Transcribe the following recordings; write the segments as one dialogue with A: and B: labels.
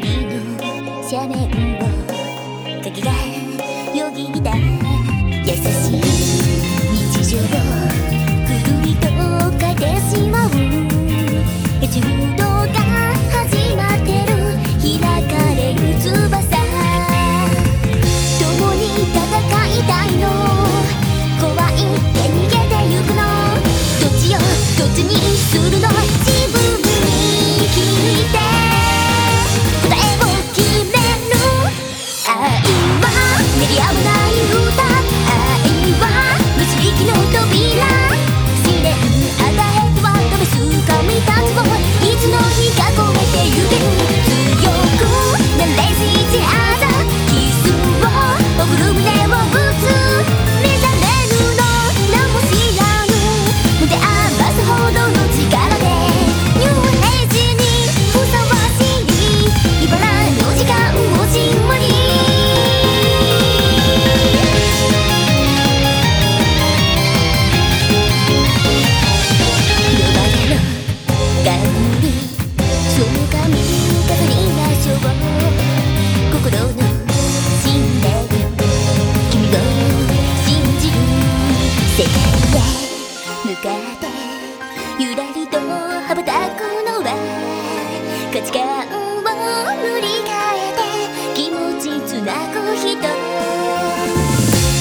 A: ビの斜面をかき向かってゆらりと羽ばたくのは価値観を塗り替えて気持ちつなぐ人。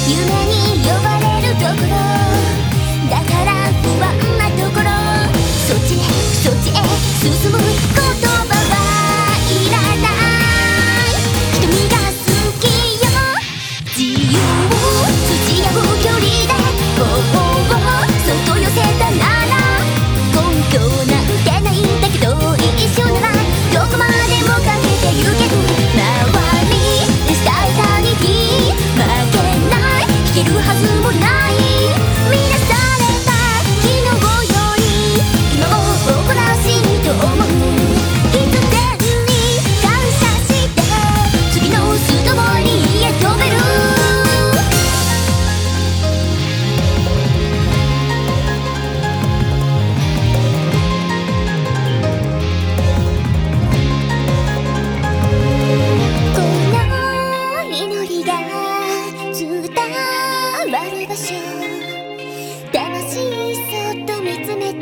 A: 夢に呼ばれるところ。るはずもない